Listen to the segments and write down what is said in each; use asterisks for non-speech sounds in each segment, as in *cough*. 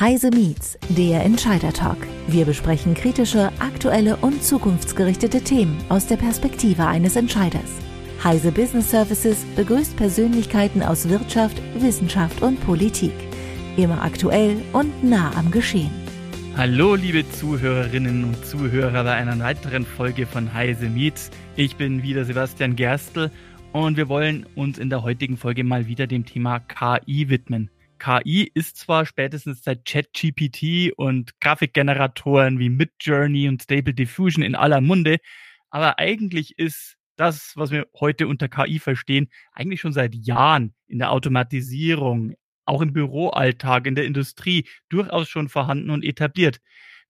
Heise Meets, der Entscheider Talk. Wir besprechen kritische, aktuelle und zukunftsgerichtete Themen aus der Perspektive eines Entscheiders. Heise Business Services begrüßt Persönlichkeiten aus Wirtschaft, Wissenschaft und Politik. Immer aktuell und nah am Geschehen. Hallo, liebe Zuhörerinnen und Zuhörer bei einer weiteren Folge von Heise Meets. Ich bin wieder Sebastian Gerstl und wir wollen uns in der heutigen Folge mal wieder dem Thema KI widmen. KI ist zwar spätestens seit ChatGPT und Grafikgeneratoren wie Midjourney und Stable Diffusion in aller Munde, aber eigentlich ist das, was wir heute unter KI verstehen, eigentlich schon seit Jahren in der Automatisierung, auch im Büroalltag, in der Industrie durchaus schon vorhanden und etabliert.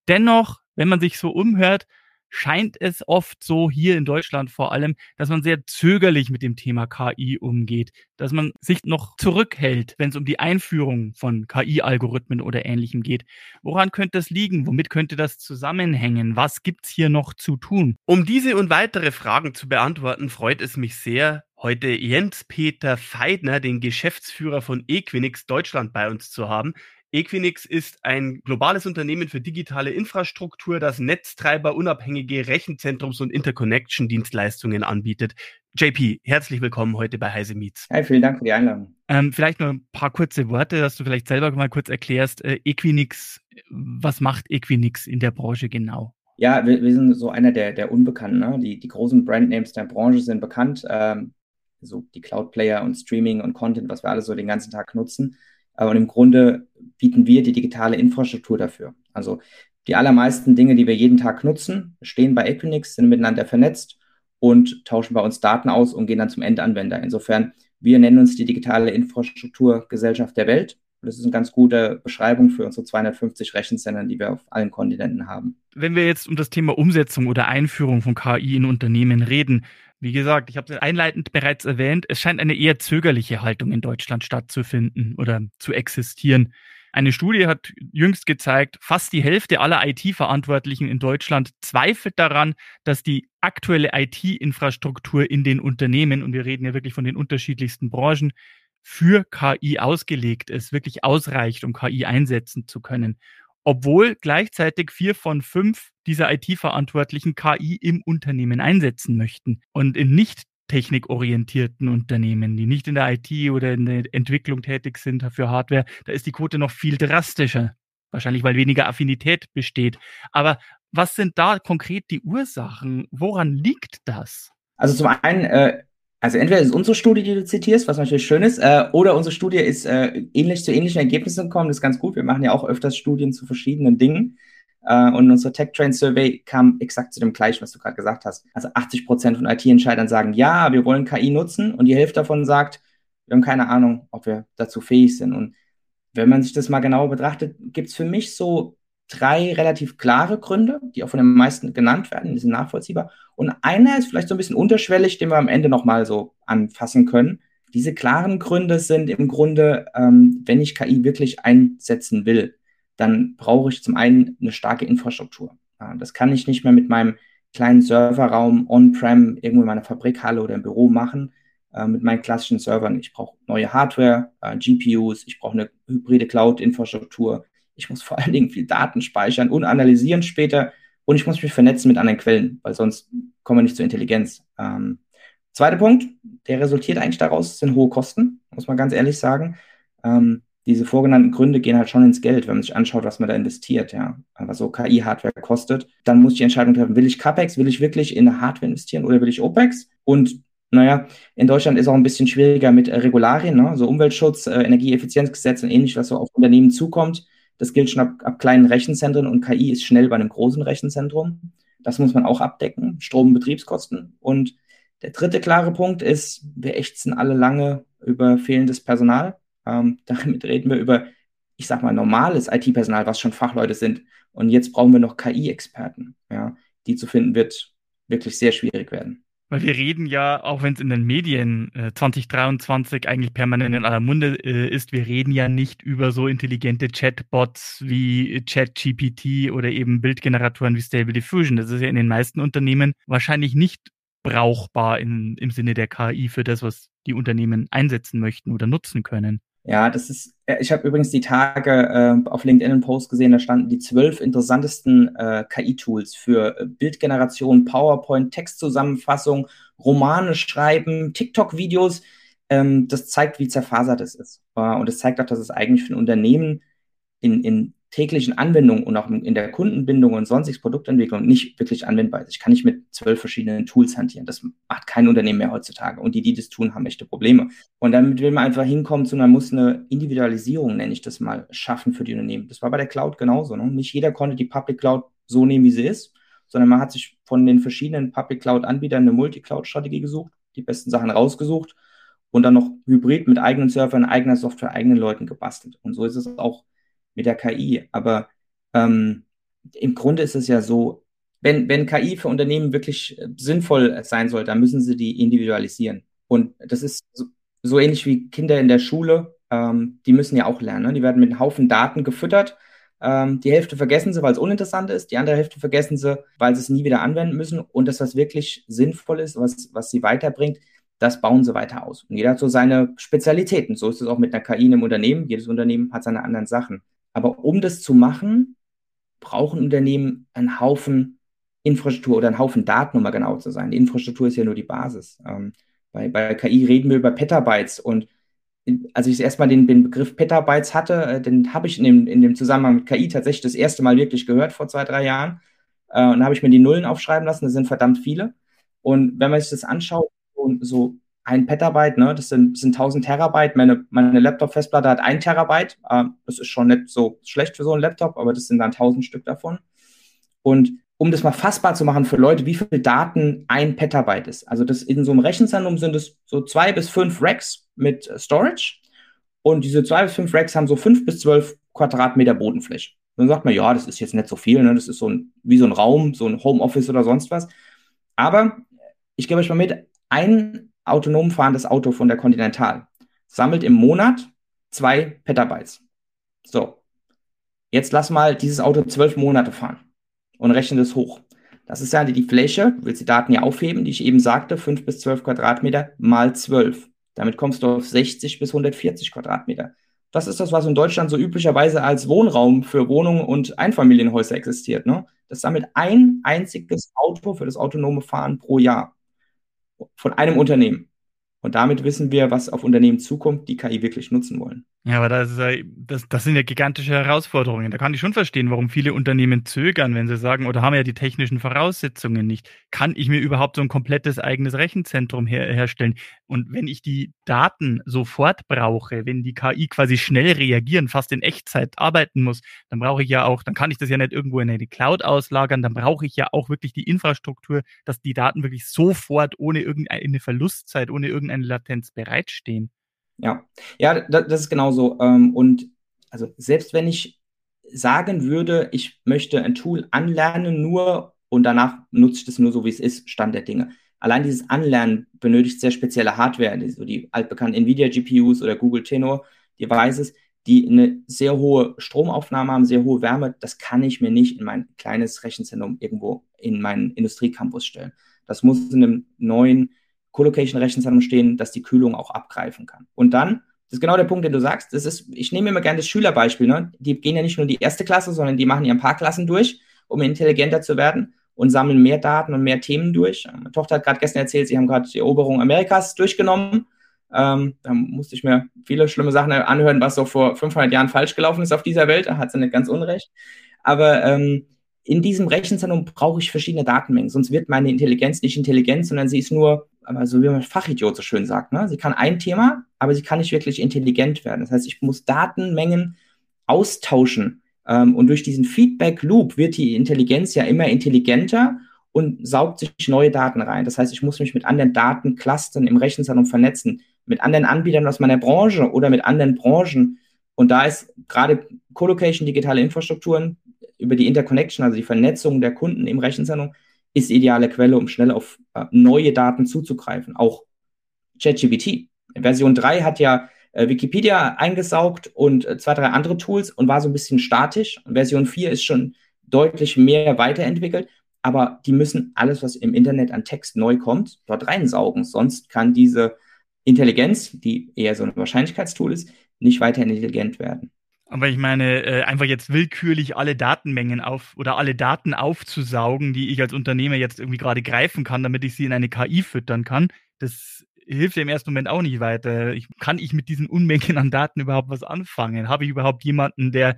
Dennoch, wenn man sich so umhört, scheint es oft so, hier in Deutschland vor allem, dass man sehr zögerlich mit dem Thema KI umgeht, dass man sich noch zurückhält, wenn es um die Einführung von KI-Algorithmen oder ähnlichem geht. Woran könnte das liegen? Womit könnte das zusammenhängen? Was gibt's hier noch zu tun? Um diese und weitere Fragen zu beantworten, freut es mich sehr, heute Jens-Peter Feidner, den Geschäftsführer von Equinix Deutschland bei uns zu haben. Equinix ist ein globales Unternehmen für digitale Infrastruktur, das Netztreiber unabhängige Rechenzentrums- und Interconnection-Dienstleistungen anbietet. JP, herzlich willkommen heute bei Heise Meets. Hi, vielen Dank für die Einladung. Ähm, vielleicht nur ein paar kurze Worte, dass du vielleicht selber mal kurz erklärst. Äh, Equinix, was macht Equinix in der Branche genau? Ja, wir, wir sind so einer der, der Unbekannten. Ne? Die, die großen Brandnames der Branche sind bekannt. Ähm, so die Cloud-Player und Streaming und Content, was wir alle so den ganzen Tag nutzen. Und im Grunde bieten wir die digitale Infrastruktur dafür. Also die allermeisten Dinge, die wir jeden Tag nutzen, stehen bei Equinix, sind miteinander vernetzt und tauschen bei uns Daten aus und gehen dann zum Endanwender. Insofern, wir nennen uns die digitale Infrastrukturgesellschaft der Welt. Das ist eine ganz gute Beschreibung für unsere 250 Rechenzentren, die wir auf allen Kontinenten haben. Wenn wir jetzt um das Thema Umsetzung oder Einführung von KI in Unternehmen reden, wie gesagt, ich habe es einleitend bereits erwähnt, es scheint eine eher zögerliche Haltung in Deutschland stattzufinden oder zu existieren. Eine Studie hat jüngst gezeigt, fast die Hälfte aller IT-Verantwortlichen in Deutschland zweifelt daran, dass die aktuelle IT-Infrastruktur in den Unternehmen, und wir reden ja wirklich von den unterschiedlichsten Branchen, für KI ausgelegt ist, wirklich ausreicht, um KI einsetzen zu können obwohl gleichzeitig vier von fünf dieser IT-Verantwortlichen KI im Unternehmen einsetzen möchten und in nicht technikorientierten Unternehmen, die nicht in der IT oder in der Entwicklung tätig sind für Hardware, da ist die Quote noch viel drastischer. Wahrscheinlich, weil weniger Affinität besteht. Aber was sind da konkret die Ursachen? Woran liegt das? Also zum einen äh, also entweder ist unsere Studie, die du zitierst, was natürlich schön ist, äh, oder unsere Studie ist äh, ähnlich zu ähnlichen Ergebnissen gekommen. Das ist ganz gut. Wir machen ja auch öfters Studien zu verschiedenen Dingen. Äh, und unsere Tech Train Survey kam exakt zu dem gleichen, was du gerade gesagt hast. Also 80 Prozent von IT-Entscheidern sagen, ja, wir wollen KI nutzen. Und die Hälfte davon sagt, wir haben keine Ahnung, ob wir dazu fähig sind. Und wenn man sich das mal genauer betrachtet, gibt es für mich so drei relativ klare Gründe, die auch von den meisten genannt werden, die sind nachvollziehbar. Und einer ist vielleicht so ein bisschen unterschwellig, den wir am Ende nochmal so anfassen können. Diese klaren Gründe sind im Grunde, ähm, wenn ich KI wirklich einsetzen will, dann brauche ich zum einen eine starke Infrastruktur. Ja, das kann ich nicht mehr mit meinem kleinen Serverraum on-prem irgendwo in meiner Fabrikhalle oder im Büro machen, äh, mit meinen klassischen Servern. Ich brauche neue Hardware, äh, GPUs, ich brauche eine hybride Cloud-Infrastruktur, ich muss vor allen Dingen viel Daten speichern und analysieren später und ich muss mich vernetzen mit anderen Quellen, weil sonst kommen wir nicht zur Intelligenz. Ähm, zweiter Punkt, der resultiert eigentlich daraus, sind hohe Kosten, muss man ganz ehrlich sagen. Ähm, diese vorgenannten Gründe gehen halt schon ins Geld, wenn man sich anschaut, was man da investiert, ja, was so KI-Hardware kostet. Dann muss ich die Entscheidung treffen, will ich CapEx, will ich wirklich in Hardware investieren oder will ich OPEX? Und naja, in Deutschland ist auch ein bisschen schwieriger mit äh, Regularien, ne? so Umweltschutz, äh, Energieeffizienzgesetz und ähnlich, was so auf Unternehmen zukommt. Das gilt schon ab, ab kleinen Rechenzentren und KI ist schnell bei einem großen Rechenzentrum. Das muss man auch abdecken, Strom- und Betriebskosten. Und der dritte klare Punkt ist, wir ächzen alle lange über fehlendes Personal. Ähm, *laughs* damit reden wir über, ich sag mal, normales IT-Personal, was schon Fachleute sind. Und jetzt brauchen wir noch KI-Experten. Ja, die zu finden wird wirklich sehr schwierig werden. Weil wir reden ja, auch wenn es in den Medien äh, 2023 eigentlich permanent in aller Munde äh, ist, wir reden ja nicht über so intelligente Chatbots wie ChatGPT oder eben Bildgeneratoren wie Stable Diffusion. Das ist ja in den meisten Unternehmen wahrscheinlich nicht brauchbar in, im Sinne der KI für das, was die Unternehmen einsetzen möchten oder nutzen können. Ja, das ist ich habe übrigens die Tage äh, auf LinkedIn einen Post gesehen, da standen die zwölf interessantesten äh, KI-Tools für äh, Bildgeneration, PowerPoint, Textzusammenfassung, Romane schreiben, TikTok-Videos. Ähm, das zeigt, wie zerfasert es ist. Äh, und es zeigt auch, dass es eigentlich für ein Unternehmen in, in täglichen Anwendungen und auch in der Kundenbindung und sonstiges Produktentwicklung nicht wirklich anwendbar ist. Ich kann nicht mit zwölf verschiedenen Tools hantieren. Das macht kein Unternehmen mehr heutzutage. Und die, die das tun, haben echte Probleme. Und damit will man einfach hinkommen zu, man muss eine Individualisierung, nenne ich das mal, schaffen für die Unternehmen. Das war bei der Cloud genauso. Ne? Nicht jeder konnte die Public Cloud so nehmen, wie sie ist, sondern man hat sich von den verschiedenen Public Cloud-Anbietern eine Multi-Cloud-Strategie gesucht, die besten Sachen rausgesucht und dann noch hybrid mit eigenen Servern, eigener Software, eigenen Leuten gebastelt. Und so ist es auch mit der KI. Aber ähm, im Grunde ist es ja so, wenn, wenn KI für Unternehmen wirklich äh, sinnvoll sein soll, dann müssen sie die individualisieren. Und das ist so, so ähnlich wie Kinder in der Schule. Ähm, die müssen ja auch lernen. Ne? Die werden mit einem Haufen Daten gefüttert. Ähm, die Hälfte vergessen sie, weil es uninteressant ist. Die andere Hälfte vergessen sie, weil sie es nie wieder anwenden müssen. Und das, was wirklich sinnvoll ist, was, was sie weiterbringt, das bauen sie weiter aus. Und jeder hat so seine Spezialitäten. So ist es auch mit einer KI einem Unternehmen. Jedes Unternehmen hat seine anderen Sachen. Aber um das zu machen, brauchen Unternehmen einen Haufen Infrastruktur oder einen Haufen Daten, um mal genau zu sein. Die Infrastruktur ist ja nur die Basis. Ähm, bei, bei KI reden wir über Petabytes und als ich erstmal den, den Begriff Petabytes hatte, äh, den habe ich in dem, in dem Zusammenhang mit KI tatsächlich das erste Mal wirklich gehört vor zwei, drei Jahren. Äh, und da habe ich mir die Nullen aufschreiben lassen, das sind verdammt viele. Und wenn man sich das anschaut, so, so ein Petabyte, ne? das sind, sind 1000 Terabyte. Meine, meine Laptop-Festplatte hat ein Terabyte. Äh, das ist schon nicht so schlecht für so einen Laptop, aber das sind dann 1000 Stück davon. Und um das mal fassbar zu machen für Leute, wie viel Daten ein Petabyte ist. Also das in so einem Rechenzentrum sind es so zwei bis fünf Racks mit Storage. Und diese zwei bis fünf Racks haben so fünf bis zwölf Quadratmeter Bodenfläche. dann sagt man, ja, das ist jetzt nicht so viel, ne? das ist so ein, wie so ein Raum, so ein Homeoffice oder sonst was. Aber ich gebe euch mal mit, ein autonom fahrendes Auto von der Continental sammelt im Monat zwei Petabytes. So. Jetzt lass mal dieses Auto zwölf Monate fahren und rechne das hoch. Das ist ja die Fläche, du willst die Daten ja aufheben, die ich eben sagte, fünf bis zwölf Quadratmeter mal zwölf. Damit kommst du auf 60 bis 140 Quadratmeter. Das ist das, was in Deutschland so üblicherweise als Wohnraum für Wohnungen und Einfamilienhäuser existiert. Ne? Das sammelt ein einziges Auto für das autonome Fahren pro Jahr von einem Unternehmen. Und damit wissen wir, was auf Unternehmen zukommt, die KI wirklich nutzen wollen. Ja, aber das, ist, das, das sind ja gigantische Herausforderungen. Da kann ich schon verstehen, warum viele Unternehmen zögern, wenn sie sagen, oder haben ja die technischen Voraussetzungen nicht. Kann ich mir überhaupt so ein komplettes eigenes Rechenzentrum her herstellen? Und wenn ich die Daten sofort brauche, wenn die KI quasi schnell reagieren, fast in Echtzeit arbeiten muss, dann brauche ich ja auch, dann kann ich das ja nicht irgendwo in eine Cloud auslagern, dann brauche ich ja auch wirklich die Infrastruktur, dass die Daten wirklich sofort ohne irgendeine Verlustzeit, ohne irgendeine Latenz bereitstehen. Ja, ja, das, ist genauso. Ähm, und also selbst wenn ich sagen würde, ich möchte ein Tool anlernen nur und danach nutze ich das nur so, wie es ist, Stand der Dinge. Allein dieses Anlernen benötigt sehr spezielle Hardware, so die altbekannten Nvidia GPUs oder Google Tenor Devices, die eine sehr hohe Stromaufnahme haben, sehr hohe Wärme. Das kann ich mir nicht in mein kleines Rechenzentrum irgendwo in meinen Industriecampus stellen. Das muss in einem neuen Colocation-Rechenzentrum stehen, dass die Kühlung auch abgreifen kann. Und dann, das ist genau der Punkt, den du sagst, das ist, ich nehme immer gerne das Schülerbeispiel, ne? die gehen ja nicht nur die erste Klasse, sondern die machen ja ein paar Klassen durch, um intelligenter zu werden und sammeln mehr Daten und mehr Themen durch. Meine Tochter hat gerade gestern erzählt, sie haben gerade die Eroberung Amerikas durchgenommen. Ähm, da musste ich mir viele schlimme Sachen anhören, was so vor 500 Jahren falsch gelaufen ist auf dieser Welt. Da hat sie nicht ganz unrecht. Aber ähm, in diesem Rechenzentrum brauche ich verschiedene Datenmengen, sonst wird meine Intelligenz nicht intelligent, sondern sie ist nur aber so wie man Fachidiot so schön sagt, ne? sie kann ein Thema, aber sie kann nicht wirklich intelligent werden. Das heißt, ich muss Datenmengen austauschen. Ähm, und durch diesen Feedback-Loop wird die Intelligenz ja immer intelligenter und saugt sich neue Daten rein. Das heißt, ich muss mich mit anderen Datenclustern im Rechenzentrum vernetzen, mit anderen Anbietern aus meiner Branche oder mit anderen Branchen. Und da ist gerade Colocation, digitale Infrastrukturen über die Interconnection, also die Vernetzung der Kunden im Rechenzentrum, ist ideale Quelle, um schnell auf äh, neue Daten zuzugreifen. Auch ChatGPT. Version 3 hat ja äh, Wikipedia eingesaugt und äh, zwei, drei andere Tools und war so ein bisschen statisch. Version 4 ist schon deutlich mehr weiterentwickelt, aber die müssen alles, was im Internet an Text neu kommt, dort reinsaugen. Sonst kann diese Intelligenz, die eher so ein Wahrscheinlichkeitstool ist, nicht weiter intelligent werden. Aber ich meine, äh, einfach jetzt willkürlich alle Datenmengen auf oder alle Daten aufzusaugen, die ich als Unternehmer jetzt irgendwie gerade greifen kann, damit ich sie in eine KI füttern kann, das hilft im ersten Moment auch nicht weiter. Ich, kann ich mit diesen Unmengen an Daten überhaupt was anfangen? Habe ich überhaupt jemanden, der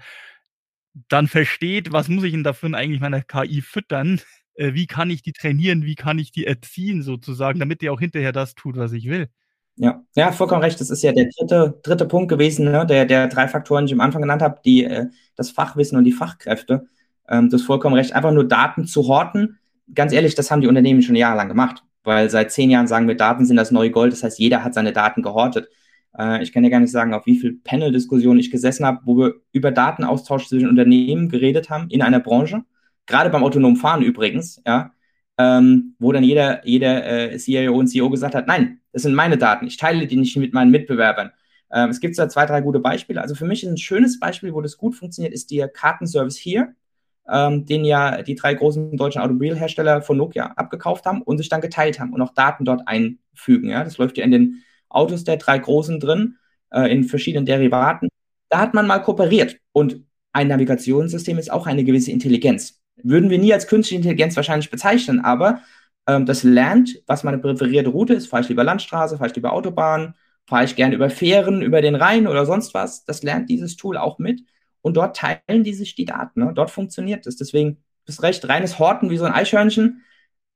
dann versteht, was muss ich denn dafür eigentlich meiner KI füttern? Äh, wie kann ich die trainieren? Wie kann ich die erziehen sozusagen, damit die auch hinterher das tut, was ich will? Ja, ja, vollkommen recht. Das ist ja der dritte, dritte Punkt gewesen, ne? der, der drei Faktoren, die ich am Anfang genannt habe, die, äh, das Fachwissen und die Fachkräfte. Ähm, das ist vollkommen recht. Einfach nur Daten zu horten. Ganz ehrlich, das haben die Unternehmen schon jahrelang gemacht. Weil seit zehn Jahren sagen wir, Daten sind das neue Gold. Das heißt, jeder hat seine Daten gehortet. Äh, ich kann ja gar nicht sagen, auf wie viel Panel-Diskussionen ich gesessen habe, wo wir über Datenaustausch zwischen Unternehmen geredet haben in einer Branche. Gerade beim autonomen Fahren übrigens, ja ähm, wo dann jeder, jeder äh, CIO und CEO gesagt hat, nein, das sind meine Daten, ich teile die nicht mit meinen Mitbewerbern. Ähm, es gibt da zwei, drei gute Beispiele. Also für mich ist ein schönes Beispiel, wo das gut funktioniert, ist der Kartenservice hier, ähm, den ja die drei großen deutschen Automobilhersteller von Nokia abgekauft haben und sich dann geteilt haben und auch Daten dort einfügen. Ja? Das läuft ja in den Autos der drei großen drin, äh, in verschiedenen Derivaten. Da hat man mal kooperiert und ein Navigationssystem ist auch eine gewisse Intelligenz würden wir nie als künstliche Intelligenz wahrscheinlich bezeichnen, aber ähm, das lernt, was meine präferierte Route ist. Fahre ich lieber Landstraße, fahre ich lieber Autobahn, fahre ich gerne über Fähren, über den Rhein oder sonst was. Das lernt dieses Tool auch mit. Und dort teilen die sich die Daten. Ne? Dort funktioniert es. Deswegen ist recht, reines Horten wie so ein Eichhörnchen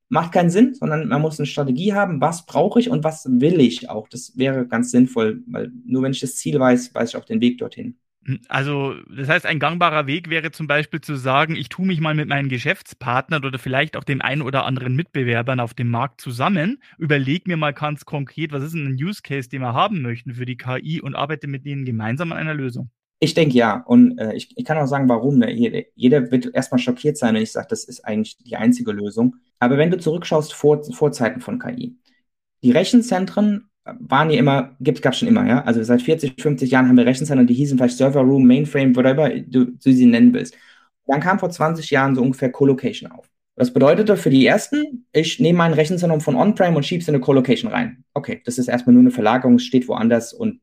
macht keinen Sinn, sondern man muss eine Strategie haben, was brauche ich und was will ich auch. Das wäre ganz sinnvoll, weil nur wenn ich das Ziel weiß, weiß ich auch den Weg dorthin. Hm, also, das heißt, ein gangbarer Weg wäre zum Beispiel zu sagen, ich tue mich mal mit meinen Geschäftspartnern oder vielleicht auch den einen oder anderen Mitbewerbern auf dem Markt zusammen, überlege mir mal ganz konkret, was ist denn ein Use Case, den wir haben möchten für die KI und arbeite mit denen gemeinsam an einer Lösung. Ich denke ja. Und äh, ich, ich kann auch sagen, warum. Ne? Jeder, jeder wird erstmal schockiert sein, wenn ich sage, das ist eigentlich die einzige Lösung. Aber wenn du zurückschaust vor, vor Zeiten von KI, die Rechenzentren waren ja immer, gab schon immer, ja. Also seit 40, 50 Jahren haben wir Rechenzentren, die hießen vielleicht Server Room, Mainframe, whatever du, du sie nennen willst. Dann kam vor 20 Jahren so ungefähr Colocation auf. Das bedeutete für die ersten, ich nehme mein Rechenzentrum von On-Prem und schiebe es in eine Colocation rein. Okay, das ist erstmal nur eine Verlagerung, es steht woanders und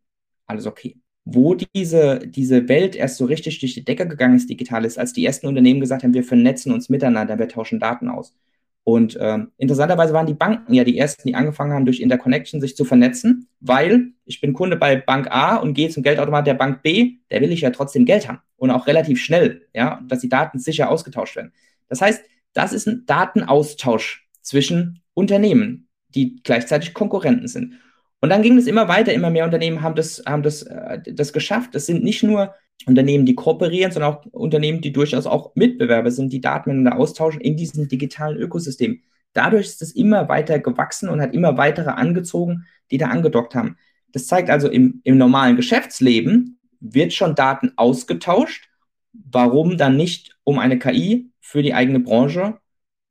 alles okay. Wo diese, diese Welt erst so richtig durch die Decke gegangen ist, digital ist, als die ersten Unternehmen gesagt haben, wir vernetzen uns miteinander, wir tauschen Daten aus. Und ähm, interessanterweise waren die Banken ja die ersten, die angefangen haben, durch Interconnection sich zu vernetzen, weil ich bin Kunde bei Bank A und gehe zum Geldautomat der Bank B, der will ich ja trotzdem Geld haben und auch relativ schnell, ja, dass die Daten sicher ausgetauscht werden. Das heißt, das ist ein Datenaustausch zwischen Unternehmen, die gleichzeitig Konkurrenten sind. Und dann ging es immer weiter, immer mehr Unternehmen haben das, haben das, äh, das geschafft. Es sind nicht nur Unternehmen, die kooperieren, sondern auch Unternehmen, die durchaus auch Mitbewerber sind, die Daten miteinander austauschen in diesem digitalen Ökosystem. Dadurch ist es immer weiter gewachsen und hat immer weitere angezogen, die da angedockt haben. Das zeigt also, im, im normalen Geschäftsleben wird schon Daten ausgetauscht. Warum dann nicht, um eine KI für die eigene Branche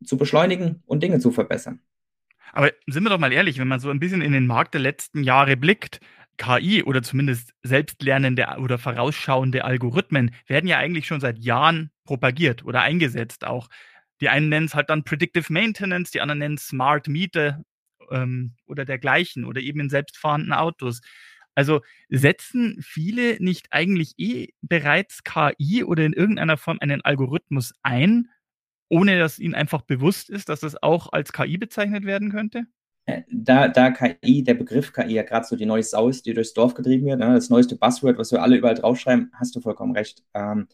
zu beschleunigen und Dinge zu verbessern? Aber sind wir doch mal ehrlich, wenn man so ein bisschen in den Markt der letzten Jahre blickt, KI oder zumindest selbstlernende oder vorausschauende Algorithmen werden ja eigentlich schon seit Jahren propagiert oder eingesetzt auch. Die einen nennen es halt dann Predictive Maintenance, die anderen nennen es Smart Meter ähm, oder dergleichen oder eben in selbstfahrenden Autos. Also setzen viele nicht eigentlich eh bereits KI oder in irgendeiner Form einen Algorithmus ein, ohne dass ihnen einfach bewusst ist, dass das auch als KI bezeichnet werden könnte? Äh, da, da KI, der Begriff KI ja gerade so die neue Sau ist, die durchs Dorf getrieben wird, ne, das neueste Buzzword, was wir alle überall draufschreiben, hast du vollkommen recht. Ähm,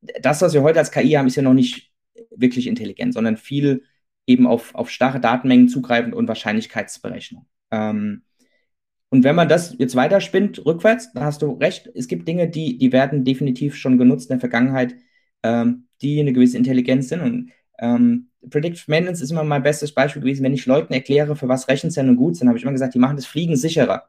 das, was wir heute als KI haben, ist ja noch nicht wirklich intelligent, sondern viel eben auf, auf starre Datenmengen zugreifend und Wahrscheinlichkeitsberechnung. Ähm, und wenn man das jetzt weiterspinnt, rückwärts, dann hast du recht, es gibt Dinge, die, die werden definitiv schon genutzt in der Vergangenheit, ähm, die eine gewisse Intelligenz sind. Und ähm, Predictive Maintenance ist immer mein bestes Beispiel gewesen. Wenn ich Leuten erkläre, für was Rechenzentren gut sind, habe ich immer gesagt, die machen das Fliegen sicherer.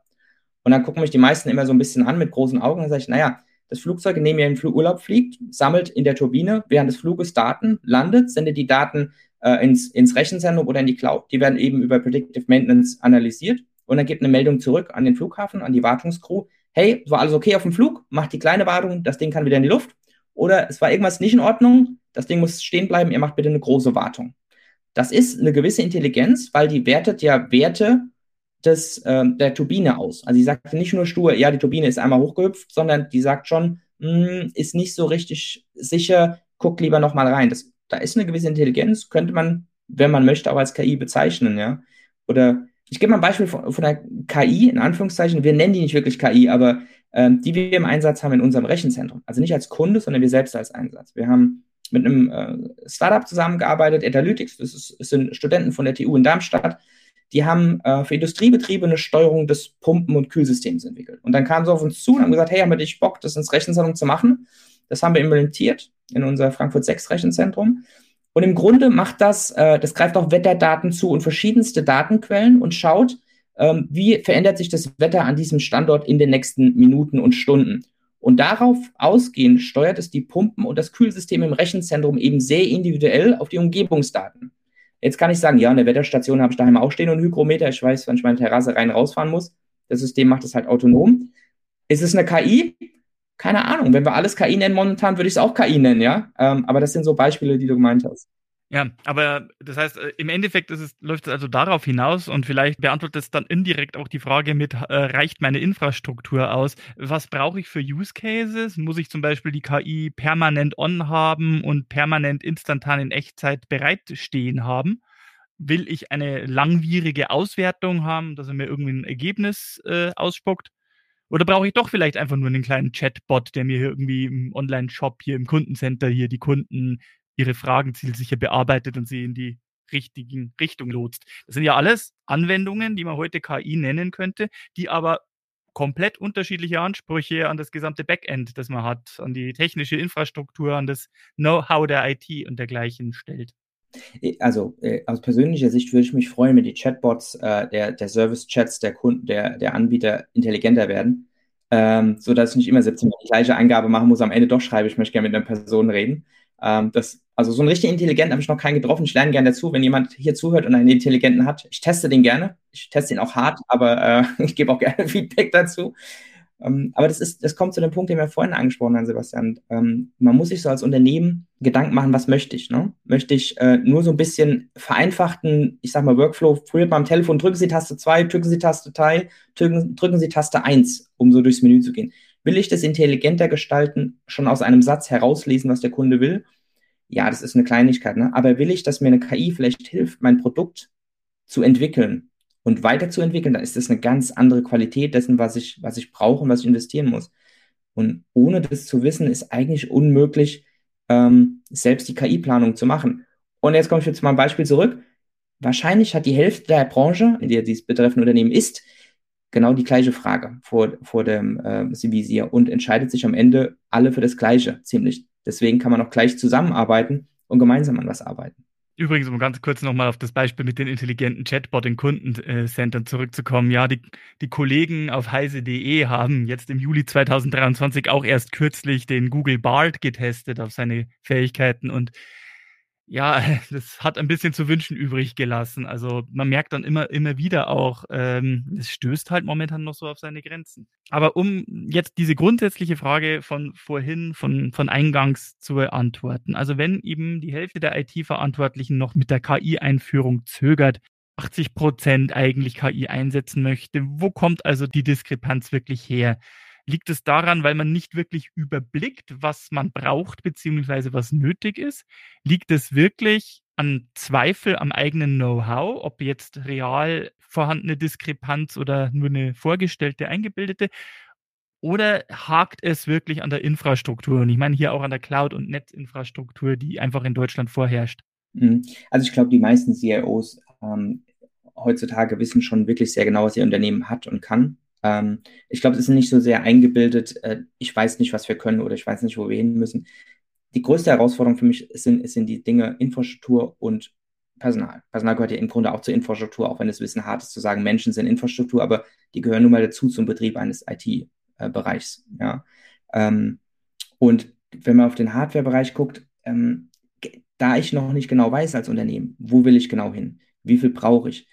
Und dann gucken mich die meisten immer so ein bisschen an mit großen Augen. Dann sage ich, naja, das Flugzeug, in dem ihr in den Urlaub fliegt, sammelt in der Turbine während des Fluges Daten, landet, sendet die Daten äh, ins, ins Rechenzentrum oder in die Cloud. Die werden eben über Predictive Maintenance analysiert und dann gibt eine Meldung zurück an den Flughafen, an die Wartungscrew. Hey, war alles okay auf dem Flug? Macht die kleine Wartung, das Ding kann wieder in die Luft. Oder es war irgendwas nicht in Ordnung, das Ding muss stehen bleiben, ihr macht bitte eine große Wartung. Das ist eine gewisse Intelligenz, weil die wertet ja Werte, des, äh, der Turbine aus. Also die sagt nicht nur stur, ja, die Turbine ist einmal hochgehüpft, sondern die sagt schon, mh, hm, ist nicht so richtig sicher, guck lieber nochmal rein. Das, da ist eine gewisse Intelligenz, könnte man, wenn man möchte, auch als KI bezeichnen, ja. Oder ich gebe mal ein Beispiel von, von einer KI, in Anführungszeichen, wir nennen die nicht wirklich KI, aber äh, die wir im Einsatz haben in unserem Rechenzentrum. Also nicht als Kunde, sondern wir selbst als Einsatz. Wir haben mit einem äh, Startup zusammengearbeitet, Etalytics, das, das sind Studenten von der TU in Darmstadt, die haben äh, für Industriebetriebe eine Steuerung des Pumpen- und Kühlsystems entwickelt. Und dann kamen sie auf uns zu und haben gesagt, hey, haben wir dich Bock, das ins Rechenzentrum zu machen? Das haben wir implementiert in unser Frankfurt 6 Rechenzentrum. Und im Grunde macht das, äh, das greift auch Wetterdaten zu und verschiedenste Datenquellen und schaut, ähm, wie verändert sich das Wetter an diesem Standort in den nächsten Minuten und Stunden. Und darauf ausgehend steuert es die Pumpen und das Kühlsystem im Rechenzentrum eben sehr individuell auf die Umgebungsdaten. Jetzt kann ich sagen, ja, eine Wetterstation habe ich daheim auch stehen und einen Hygrometer. Ich weiß, wenn ich meine Terrasse rein rausfahren muss. Das System macht es halt autonom. Ist es eine KI? Keine Ahnung. Wenn wir alles KI nennen momentan, würde ich es auch KI nennen, ja. Ähm, aber das sind so Beispiele, die du gemeint hast. Ja, aber das heißt, äh, im Endeffekt es, läuft es also darauf hinaus und vielleicht beantwortet es dann indirekt auch die Frage mit, äh, reicht meine Infrastruktur aus? Was brauche ich für Use Cases? Muss ich zum Beispiel die KI permanent on haben und permanent instantan in Echtzeit bereitstehen haben? Will ich eine langwierige Auswertung haben, dass er mir irgendwie ein Ergebnis äh, ausspuckt? Oder brauche ich doch vielleicht einfach nur einen kleinen Chatbot, der mir hier irgendwie im Online-Shop, hier im Kundencenter, hier die Kunden ihre Fragen zielsicher bearbeitet und sie in die richtigen Richtung lotst. Das sind ja alles Anwendungen, die man heute KI nennen könnte, die aber komplett unterschiedliche Ansprüche an das gesamte Backend, das man hat, an die technische Infrastruktur, an das Know-how der IT und dergleichen stellt. Also äh, aus persönlicher Sicht würde ich mich freuen, wenn die Chatbots äh, der, der Service-Chats der Kunden, der, der Anbieter intelligenter werden, ähm, sodass ich nicht immer 17 Mal die gleiche Eingabe machen muss, am Ende doch schreibe, ich möchte gerne mit einer Person reden. Ähm, das, also so einen richtig intelligenten habe ich noch keinen getroffen. Ich lerne gerne dazu, wenn jemand hier zuhört und einen intelligenten hat. Ich teste den gerne. Ich teste ihn auch hart, aber äh, *laughs* ich gebe auch gerne *laughs* Feedback dazu. Ähm, aber das ist, das kommt zu dem Punkt, den wir vorhin angesprochen haben, Sebastian. Ähm, man muss sich so als Unternehmen Gedanken machen, was möchte ich? Ne? Möchte ich äh, nur so ein bisschen vereinfachten, ich sag mal, Workflow, früher beim Telefon drücken Sie Taste 2, drücken Sie Taste 3, drücken, drücken Sie Taste 1, um so durchs Menü zu gehen. Will ich das intelligenter gestalten, schon aus einem Satz herauslesen, was der Kunde will? Ja, das ist eine Kleinigkeit, ne? aber will ich, dass mir eine KI vielleicht hilft, mein Produkt zu entwickeln und weiterzuentwickeln, dann ist das eine ganz andere Qualität dessen, was ich, was ich brauche und was ich investieren muss. Und ohne das zu wissen, ist eigentlich unmöglich, ähm, selbst die KI-Planung zu machen. Und jetzt komme ich jetzt mal ein Beispiel zurück. Wahrscheinlich hat die Hälfte der Branche, in der dieses betreffende Unternehmen ist, genau die gleiche Frage vor, vor dem äh, Visier und entscheidet sich am Ende alle für das Gleiche ziemlich. Deswegen kann man auch gleich zusammenarbeiten und gemeinsam an was arbeiten. Übrigens, um ganz kurz nochmal auf das Beispiel mit den intelligenten Chatbot in Kundencentern zurückzukommen. Ja, die, die Kollegen auf heise.de haben jetzt im Juli 2023 auch erst kürzlich den Google Bard getestet auf seine Fähigkeiten und ja, *laughs* das hat ein bisschen zu wünschen übrig gelassen. Also man merkt dann immer, immer wieder auch, ähm, es stößt halt momentan noch so auf seine Grenzen. Aber um jetzt diese grundsätzliche Frage von vorhin, von, von eingangs zu beantworten. Also wenn eben die Hälfte der IT-Verantwortlichen noch mit der KI-Einführung zögert, 80 Prozent eigentlich KI einsetzen möchte, wo kommt also die Diskrepanz wirklich her? Liegt es daran, weil man nicht wirklich überblickt, was man braucht beziehungsweise was nötig ist? Liegt es wirklich an Zweifel am eigenen Know-how, ob jetzt real vorhandene Diskrepanz oder nur eine vorgestellte, eingebildete? Oder hakt es wirklich an der Infrastruktur? Und ich meine hier auch an der Cloud- und Netzinfrastruktur, die einfach in Deutschland vorherrscht. Mhm. Also ich glaube, die meisten CIOs ähm, heutzutage wissen schon wirklich sehr genau, was ihr Unternehmen hat und kann. Ähm, ich glaube, es ist nicht so sehr eingebildet, äh, ich weiß nicht, was wir können oder ich weiß nicht, wo wir hin müssen. Die größte Herausforderung für mich sind, sind die Dinge Infrastruktur und Personal. Personal gehört ja im Grunde auch zur Infrastruktur, auch wenn es ein bisschen hart ist zu sagen, Menschen sind Infrastruktur, aber die gehören nun mal dazu zum Betrieb eines IT-Bereichs. Ja. Ähm, und wenn man auf den Hardware-Bereich guckt, ähm, da ich noch nicht genau weiß als Unternehmen, wo will ich genau hin, wie viel brauche ich,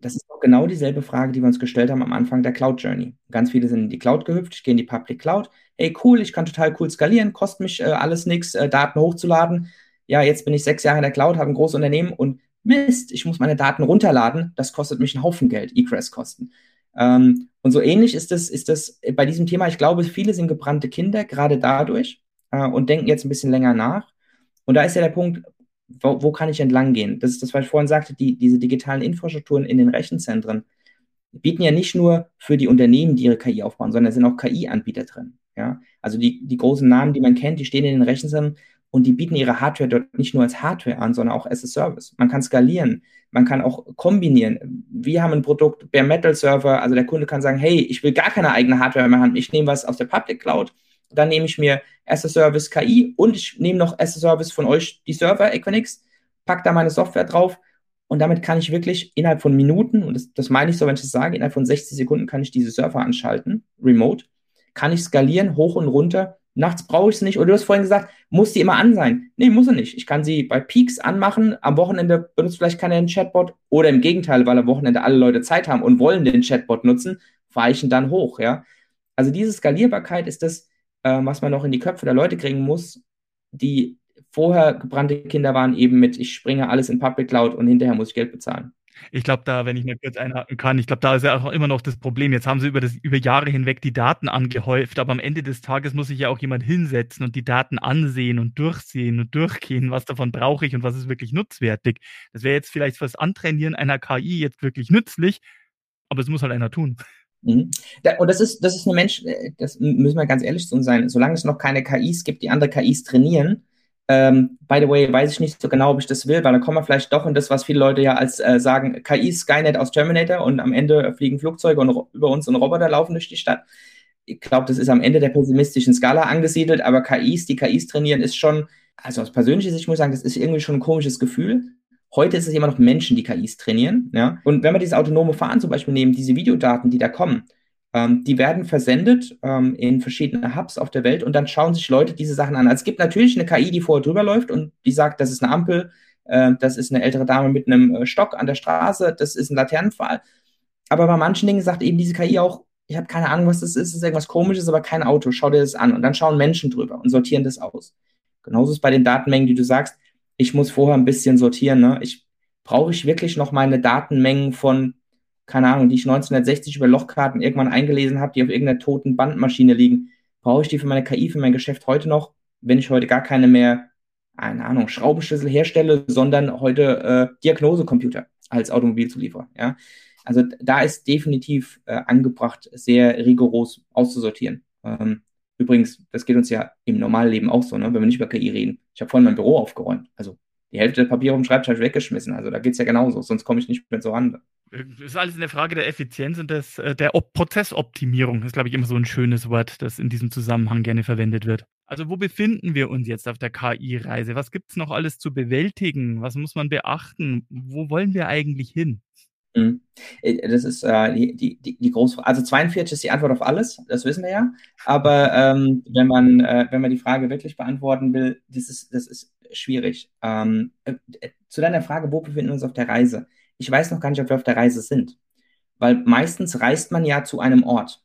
das ist auch genau dieselbe Frage, die wir uns gestellt haben am Anfang der Cloud Journey. Ganz viele sind in die Cloud gehüpft, ich gehe in die Public Cloud. Hey, cool, ich kann total cool skalieren, kostet mich äh, alles nichts, äh, Daten hochzuladen. Ja, jetzt bin ich sechs Jahre in der Cloud, habe ein großes Unternehmen und Mist, ich muss meine Daten runterladen, das kostet mich einen Haufen Geld, Egress-Kosten. Ähm, und so ähnlich ist das, ist das bei diesem Thema. Ich glaube, viele sind gebrannte Kinder, gerade dadurch, äh, und denken jetzt ein bisschen länger nach. Und da ist ja der Punkt, wo, wo kann ich entlang gehen? Das ist das, was ich vorhin sagte, die, diese digitalen Infrastrukturen in den Rechenzentren bieten ja nicht nur für die Unternehmen, die ihre KI aufbauen, sondern es sind auch KI-Anbieter drin. Ja? Also die, die großen Namen, die man kennt, die stehen in den Rechenzentren und die bieten ihre Hardware dort nicht nur als Hardware an, sondern auch as a Service. Man kann skalieren, man kann auch kombinieren. Wir haben ein Produkt, Bare Metal Server, also der Kunde kann sagen, hey, ich will gar keine eigene Hardware mehr haben, ich nehme was aus der Public Cloud, dann nehme ich mir as a Service KI und ich nehme noch as a Service von euch die Server Equinix, pack da meine Software drauf und damit kann ich wirklich innerhalb von Minuten, und das, das meine ich so, wenn ich das sage, innerhalb von 60 Sekunden kann ich diese Server anschalten, remote, kann ich skalieren, hoch und runter. Nachts brauche ich sie nicht. Oder du hast vorhin gesagt, muss die immer an sein. Nee, muss sie nicht. Ich kann sie bei Peaks anmachen. Am Wochenende benutzt vielleicht keiner den Chatbot. Oder im Gegenteil, weil am Wochenende alle Leute Zeit haben und wollen den Chatbot nutzen, weichen dann hoch. Ja? Also diese Skalierbarkeit ist das, äh, was man noch in die Köpfe der Leute kriegen muss, die vorher gebrannte Kinder waren eben mit, ich springe alles in Public Cloud und hinterher muss ich Geld bezahlen. Ich glaube, da, wenn ich mal kurz einhaken kann, ich glaube, da ist ja auch immer noch das Problem. Jetzt haben sie über, das, über Jahre hinweg die Daten angehäuft, aber am Ende des Tages muss sich ja auch jemand hinsetzen und die Daten ansehen und durchsehen und durchgehen, was davon brauche ich und was ist wirklich nutzwertig. Das wäre jetzt vielleicht fürs Antrainieren einer KI jetzt wirklich nützlich, aber es muss halt einer tun. Mhm. Und das ist, das ist eine Mensch, äh, das müssen wir ganz ehrlich zu uns sein, solange es noch keine KIs gibt, die andere KIs trainieren, ähm, by the way, weiß ich nicht so genau, ob ich das will, weil dann kommen wir vielleicht doch in das, was viele Leute ja als äh, sagen, KI Skynet aus Terminator und am Ende fliegen Flugzeuge und über uns und Roboter laufen durch die Stadt. Ich glaube, das ist am Ende der pessimistischen Skala angesiedelt, aber KIs, die KIs trainieren, ist schon, also aus persönlicher Sicht muss ich sagen, das ist irgendwie schon ein komisches Gefühl. Heute ist es immer noch Menschen, die KIs trainieren. Ja? Und wenn wir dieses autonome Fahren zum Beispiel nehmen, diese Videodaten, die da kommen, ähm, die werden versendet ähm, in verschiedene Hubs auf der Welt und dann schauen sich Leute diese Sachen an. Also es gibt natürlich eine KI, die vorher drüber läuft und die sagt, das ist eine Ampel, äh, das ist eine ältere Dame mit einem äh, Stock an der Straße, das ist ein Laternenpfahl. Aber bei manchen Dingen sagt eben diese KI auch, ich habe keine Ahnung, was das ist, das ist irgendwas komisches, aber kein Auto, schau dir das an. Und dann schauen Menschen drüber und sortieren das aus. Genauso ist bei den Datenmengen, die du sagst, ich muss vorher ein bisschen sortieren. Ne? Ich brauche ich wirklich noch meine Datenmengen von keine Ahnung, die ich 1960 über Lochkarten irgendwann eingelesen habe, die auf irgendeiner toten Bandmaschine liegen, brauche ich die für meine KI, für mein Geschäft heute noch, wenn ich heute gar keine mehr, keine Ahnung, Schraubenschlüssel herstelle, sondern heute äh, Diagnosecomputer als Automobilzulieferer. Ja? Also da ist definitiv äh, angebracht, sehr rigoros auszusortieren. Ähm, übrigens, das geht uns ja im Normalleben auch so, ne? wenn wir nicht über KI reden. Ich habe vorhin mein Büro aufgeräumt. Also die Hälfte der Papiere auf dem Schreibtisch weggeschmissen. Also da geht es ja genauso, sonst komme ich nicht mehr so an. Das ist alles eine Frage der Effizienz und des, äh, der Prozessoptimierung. Das ist, glaube ich, immer so ein schönes Wort, das in diesem Zusammenhang gerne verwendet wird. Also wo befinden wir uns jetzt auf der KI-Reise? Was gibt es noch alles zu bewältigen? Was muss man beachten? Wo wollen wir eigentlich hin? Mhm. Äh, das ist äh, die, die, die große Also 42 ist die Antwort auf alles, das wissen wir ja. Aber ähm, wenn, man, äh, wenn man die Frage wirklich beantworten will, das ist, das ist schwierig. Ähm, äh, zu deiner Frage, wo befinden wir uns auf der Reise? ich weiß noch gar nicht, ob wir auf der Reise sind. Weil meistens reist man ja zu einem Ort.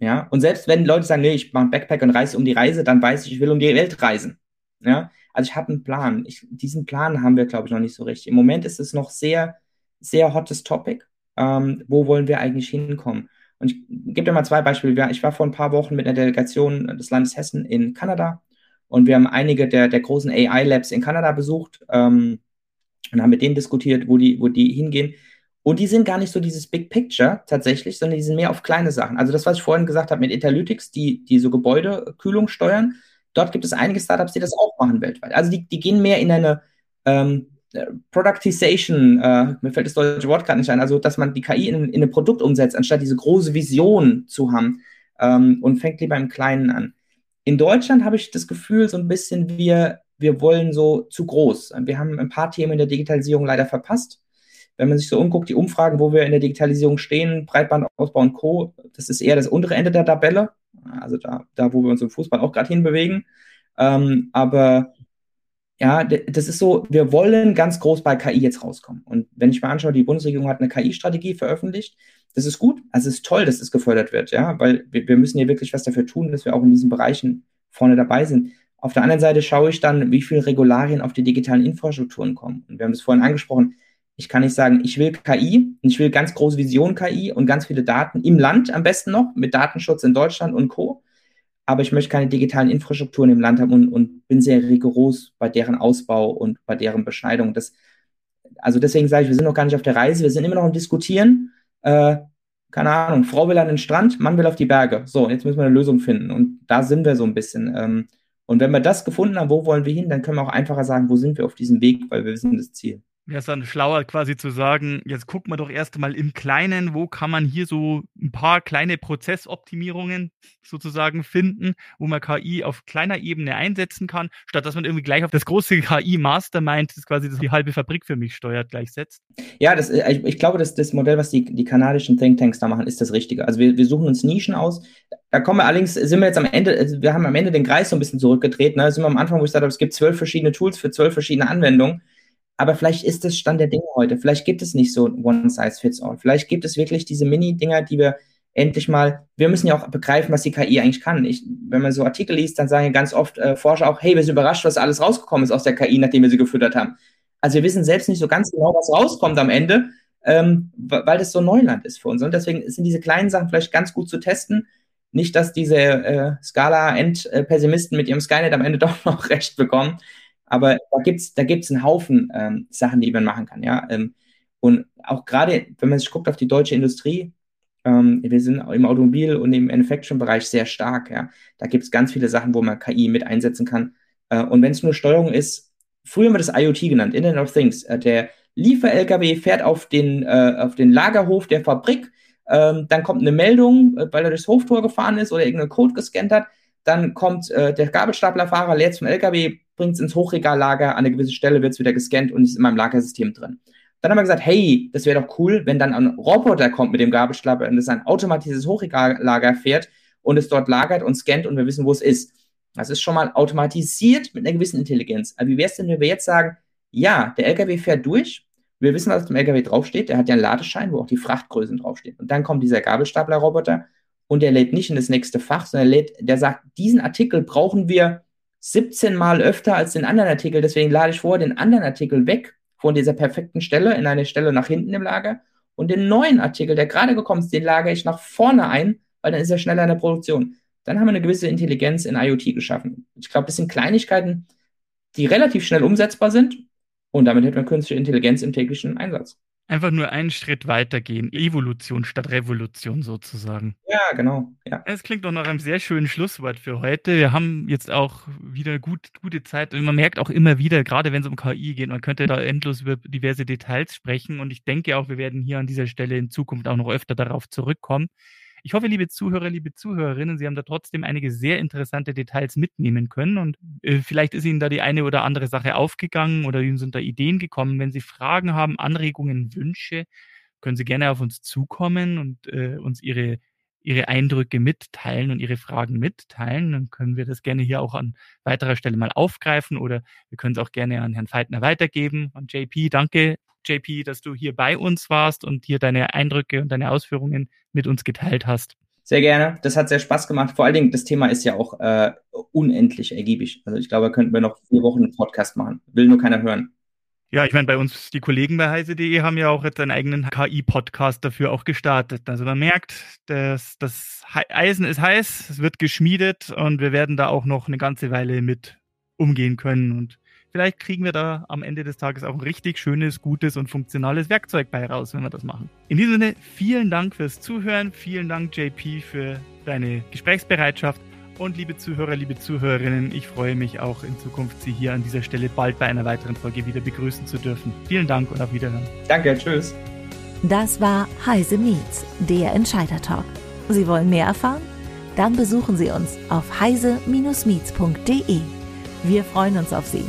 Ja, und selbst wenn Leute sagen, nee, ich mache Backpack und reise um die Reise, dann weiß ich, ich will um die Welt reisen. Ja, also ich habe einen Plan. Ich, diesen Plan haben wir, glaube ich, noch nicht so richtig. Im Moment ist es noch sehr, sehr hottes Topic. Ähm, wo wollen wir eigentlich hinkommen? Und ich gebe dir mal zwei Beispiele. Ich war vor ein paar Wochen mit einer Delegation des Landes Hessen in Kanada und wir haben einige der, der großen AI-Labs in Kanada besucht. Ähm, und haben mit denen diskutiert, wo die, wo die hingehen. Und die sind gar nicht so dieses Big Picture tatsächlich, sondern die sind mehr auf kleine Sachen. Also das, was ich vorhin gesagt habe mit Interlytics, die, die so Gebäudekühlung steuern, dort gibt es einige Startups, die das auch machen weltweit. Also die, die gehen mehr in eine ähm, Productization, äh, mir fällt das deutsche Wort gerade nicht ein, also dass man die KI in, in ein Produkt umsetzt, anstatt diese große Vision zu haben ähm, und fängt lieber im Kleinen an. In Deutschland habe ich das Gefühl, so ein bisschen, wir wir wollen so zu groß. Wir haben ein paar Themen in der Digitalisierung leider verpasst. Wenn man sich so umguckt, die Umfragen, wo wir in der Digitalisierung stehen, Breitbandausbau und Co., das ist eher das untere Ende der Tabelle. Also da, da wo wir uns im Fußball auch gerade hinbewegen. Ähm, aber ja, das ist so, wir wollen ganz groß bei KI jetzt rauskommen. Und wenn ich mir anschaue, die Bundesregierung hat eine KI-Strategie veröffentlicht. Das ist gut. Also es ist toll, dass das gefördert wird, ja, weil wir, wir müssen hier wirklich was dafür tun, dass wir auch in diesen Bereichen vorne dabei sind. Auf der anderen Seite schaue ich dann, wie viele Regularien auf die digitalen Infrastrukturen kommen. Und wir haben es vorhin angesprochen, Ich kann nicht sagen, ich will KI und ich will ganz große Vision KI und ganz viele Daten im Land am besten noch mit Datenschutz in Deutschland und Co. Aber ich möchte keine digitalen Infrastrukturen im Land haben und, und bin sehr rigoros bei deren Ausbau und bei deren Beschneidung. Das, also deswegen sage ich, wir sind noch gar nicht auf der Reise, wir sind immer noch im Diskutieren. Äh, keine Ahnung, Frau will an den Strand, Mann will auf die Berge. So, jetzt müssen wir eine Lösung finden. Und da sind wir so ein bisschen. Ähm, und wenn wir das gefunden haben, wo wollen wir hin, dann können wir auch einfacher sagen, wo sind wir auf diesem Weg, weil wir wissen das Ziel wäre es dann schlauer, quasi zu sagen, jetzt gucken wir doch erst mal im Kleinen, wo kann man hier so ein paar kleine Prozessoptimierungen sozusagen finden, wo man KI auf kleiner Ebene einsetzen kann, statt dass man irgendwie gleich auf das große *laughs* KI-Mastermind, das quasi die halbe Fabrik für mich steuert, gleichsetzt. Ja, das, äh, ich, ich glaube, dass das Modell, was die, die kanadischen Thinktanks da machen, ist das Richtige. Also wir, wir suchen uns Nischen aus. Da kommen wir allerdings, sind wir jetzt am Ende, also wir haben am Ende den Kreis so ein bisschen zurückgedreht. Ne? Sind wir am Anfang, wo ich gesagt habe, es gibt zwölf verschiedene Tools für zwölf verschiedene Anwendungen. Aber vielleicht ist das Stand der Dinge heute. Vielleicht gibt es nicht so One Size Fits All. Vielleicht gibt es wirklich diese Mini-Dinger, die wir endlich mal, wir müssen ja auch begreifen, was die KI eigentlich kann. Ich, wenn man so Artikel liest, dann sagen ganz oft äh, Forscher auch, hey, wir sind überrascht, was alles rausgekommen ist aus der KI, nachdem wir sie gefüttert haben. Also wir wissen selbst nicht so ganz genau, was rauskommt am Ende, ähm, weil das so Neuland ist für uns. Und deswegen sind diese kleinen Sachen vielleicht ganz gut zu testen. Nicht, dass diese äh, Scala-End-Pessimisten mit ihrem Skynet am Ende *laughs* doch noch recht bekommen. Aber da gibt's da gibt's einen Haufen ähm, Sachen, die man machen kann, ja. Ähm, und auch gerade, wenn man sich guckt auf die deutsche Industrie, ähm, wir sind im Automobil- und im Manufacturing-Bereich sehr stark, ja. Da gibt's ganz viele Sachen, wo man KI mit einsetzen kann. Äh, und wenn es nur Steuerung ist, früher haben wir das IoT genannt, Internet of Things. Äh, der Liefer-LKW fährt auf den, äh, auf den Lagerhof der Fabrik, ähm, dann kommt eine Meldung, äh, weil er durchs Hoftor gefahren ist oder irgendeinen Code gescannt hat. Dann kommt äh, der Gabelstaplerfahrer, leert zum LKW, bringt es ins Hochregallager, an eine gewisse Stelle wird es wieder gescannt und ist in meinem Lagersystem drin. Dann haben wir gesagt, hey, das wäre doch cool, wenn dann ein Roboter kommt mit dem Gabelstapler und es ein automatisches Hochregallager fährt und es dort lagert und scannt und wir wissen, wo es ist. Das ist schon mal automatisiert mit einer gewissen Intelligenz. Aber wie wäre es denn, wenn wir jetzt sagen, ja, der LKW fährt durch, wir wissen, was auf dem LKW draufsteht, der hat ja einen Ladeschein, wo auch die Frachtgrößen draufstehen. Und dann kommt dieser Gabelstapler-Roboter und der lädt nicht in das nächste Fach, sondern lädt, der sagt, diesen Artikel brauchen wir 17 Mal öfter als den anderen Artikel. Deswegen lade ich vorher den anderen Artikel weg von dieser perfekten Stelle in eine Stelle nach hinten im Lager. Und den neuen Artikel, der gerade gekommen ist, den lagere ich nach vorne ein, weil dann ist er schneller in der Produktion. Dann haben wir eine gewisse Intelligenz in IoT geschaffen. Ich glaube, das sind Kleinigkeiten, die relativ schnell umsetzbar sind. Und damit hätten wir künstliche Intelligenz im täglichen Einsatz einfach nur einen Schritt weitergehen. Evolution statt Revolution sozusagen. Ja, genau. Ja. Es klingt doch nach einem sehr schönen Schlusswort für heute. Wir haben jetzt auch wieder gut, gute Zeit und man merkt auch immer wieder, gerade wenn es um KI geht, man könnte da endlos über diverse Details sprechen und ich denke auch, wir werden hier an dieser Stelle in Zukunft auch noch öfter darauf zurückkommen. Ich hoffe, liebe Zuhörer, liebe Zuhörerinnen, Sie haben da trotzdem einige sehr interessante Details mitnehmen können und äh, vielleicht ist Ihnen da die eine oder andere Sache aufgegangen oder Ihnen sind da Ideen gekommen. Wenn Sie Fragen haben, Anregungen, Wünsche, können Sie gerne auf uns zukommen und äh, uns Ihre Ihre Eindrücke mitteilen und Ihre Fragen mitteilen. Dann können wir das gerne hier auch an weiterer Stelle mal aufgreifen oder wir können es auch gerne an Herrn Feitner weitergeben. An JP, danke JP, dass du hier bei uns warst und hier deine Eindrücke und deine Ausführungen mit uns geteilt hast. Sehr gerne. Das hat sehr Spaß gemacht. Vor allen Dingen, das Thema ist ja auch äh, unendlich ergiebig. Also ich glaube, da könnten wir noch vier Wochen einen Podcast machen. Will nur keiner hören. Ja, ich meine, bei uns, die Kollegen bei heise.de haben ja auch jetzt einen eigenen KI-Podcast dafür auch gestartet. Also man merkt, dass das Eisen ist heiß, es wird geschmiedet und wir werden da auch noch eine ganze Weile mit umgehen können. Und vielleicht kriegen wir da am Ende des Tages auch ein richtig schönes, gutes und funktionales Werkzeug bei raus, wenn wir das machen. In diesem Sinne, vielen Dank fürs Zuhören, vielen Dank JP für deine Gesprächsbereitschaft und liebe Zuhörer, liebe Zuhörerinnen, ich freue mich auch in Zukunft, Sie hier an dieser Stelle bald bei einer weiteren Folge wieder begrüßen zu dürfen. Vielen Dank und auf Wiederhören. Danke, tschüss. Das war Heise Meets, der Entscheider Talk. Sie wollen mehr erfahren? Dann besuchen Sie uns auf heise-meets.de. Wir freuen uns auf Sie.